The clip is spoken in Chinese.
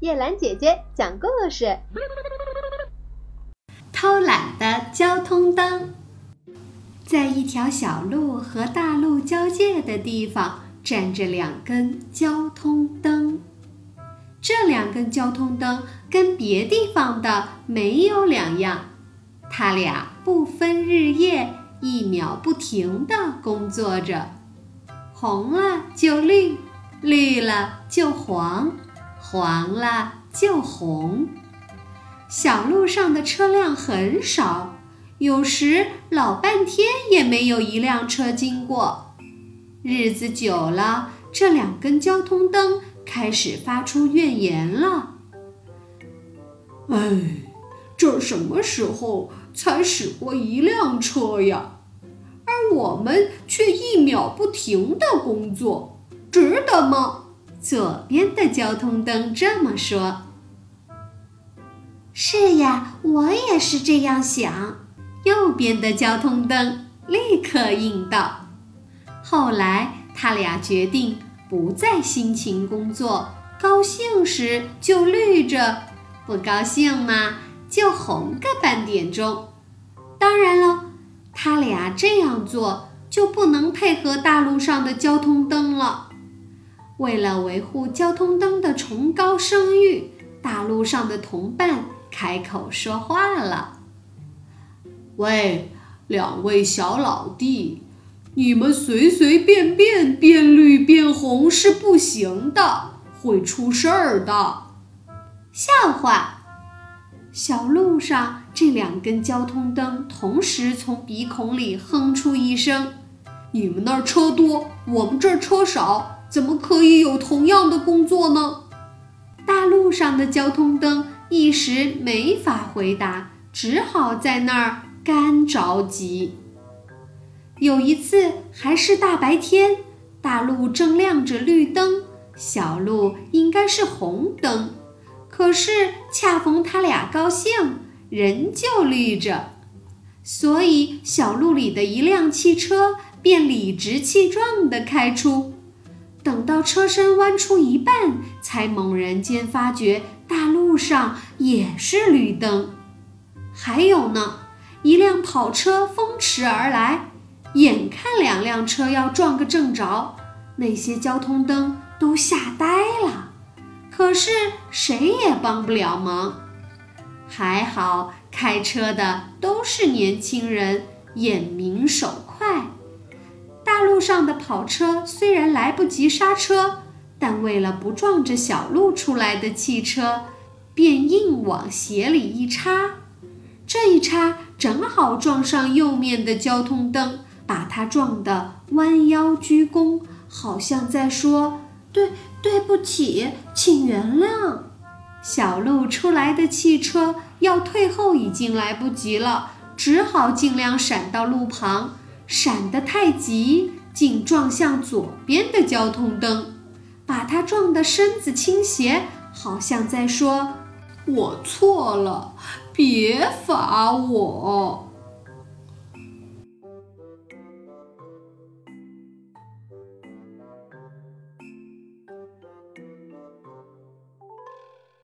叶兰姐姐讲故事：偷懒的交通灯。在一条小路和大路交界的地方，站着两根交通灯。这两根交通灯跟别地方的没有两样，它俩不分日夜，一秒不停地工作着。红了就绿，绿了就黄，黄了就红。小路上的车辆很少，有时老半天也没有一辆车经过。日子久了，这两根交通灯开始发出怨言了。哎，这什么时候才驶过一辆车呀？而我们却一秒不停地工作，值得吗？左边的交通灯这么说。是呀，我也是这样想。右边的交通灯立刻应道。后来，他俩决定不再辛勤工作，高兴时就绿着，不高兴嘛就红个半点钟。当然了。他俩这样做就不能配合大路上的交通灯了。为了维护交通灯的崇高声誉，大路上的同伴开口说话了：“喂，两位小老弟，你们随随便便变绿变红是不行的，会出事儿的。”笑话。小路上，这两根交通灯同时从鼻孔里哼出一声：“你们那儿车多，我们这儿车少，怎么可以有同样的工作呢？”大路上的交通灯一时没法回答，只好在那儿干着急。有一次，还是大白天，大路正亮着绿灯，小路应该是红灯。可是恰逢他俩高兴，人就绿着，所以小路里的一辆汽车便理直气壮地开出。等到车身弯出一半，才猛然间发觉大路上也是绿灯。还有呢，一辆跑车风驰而来，眼看两辆车要撞个正着，那些交通灯都吓呆了。可是谁也帮不了忙，还好开车的都是年轻人，眼明手快。大路上的跑车虽然来不及刹车，但为了不撞着小路出来的汽车，便硬往斜里一插。这一插正好撞上右面的交通灯，把它撞得弯腰鞠躬，好像在说。对，对不起，请原谅。小路出来的汽车要退后已经来不及了，只好尽量闪到路旁。闪得太急，竟撞向左边的交通灯，把它撞得身子倾斜，好像在说：“我错了，别罚我。”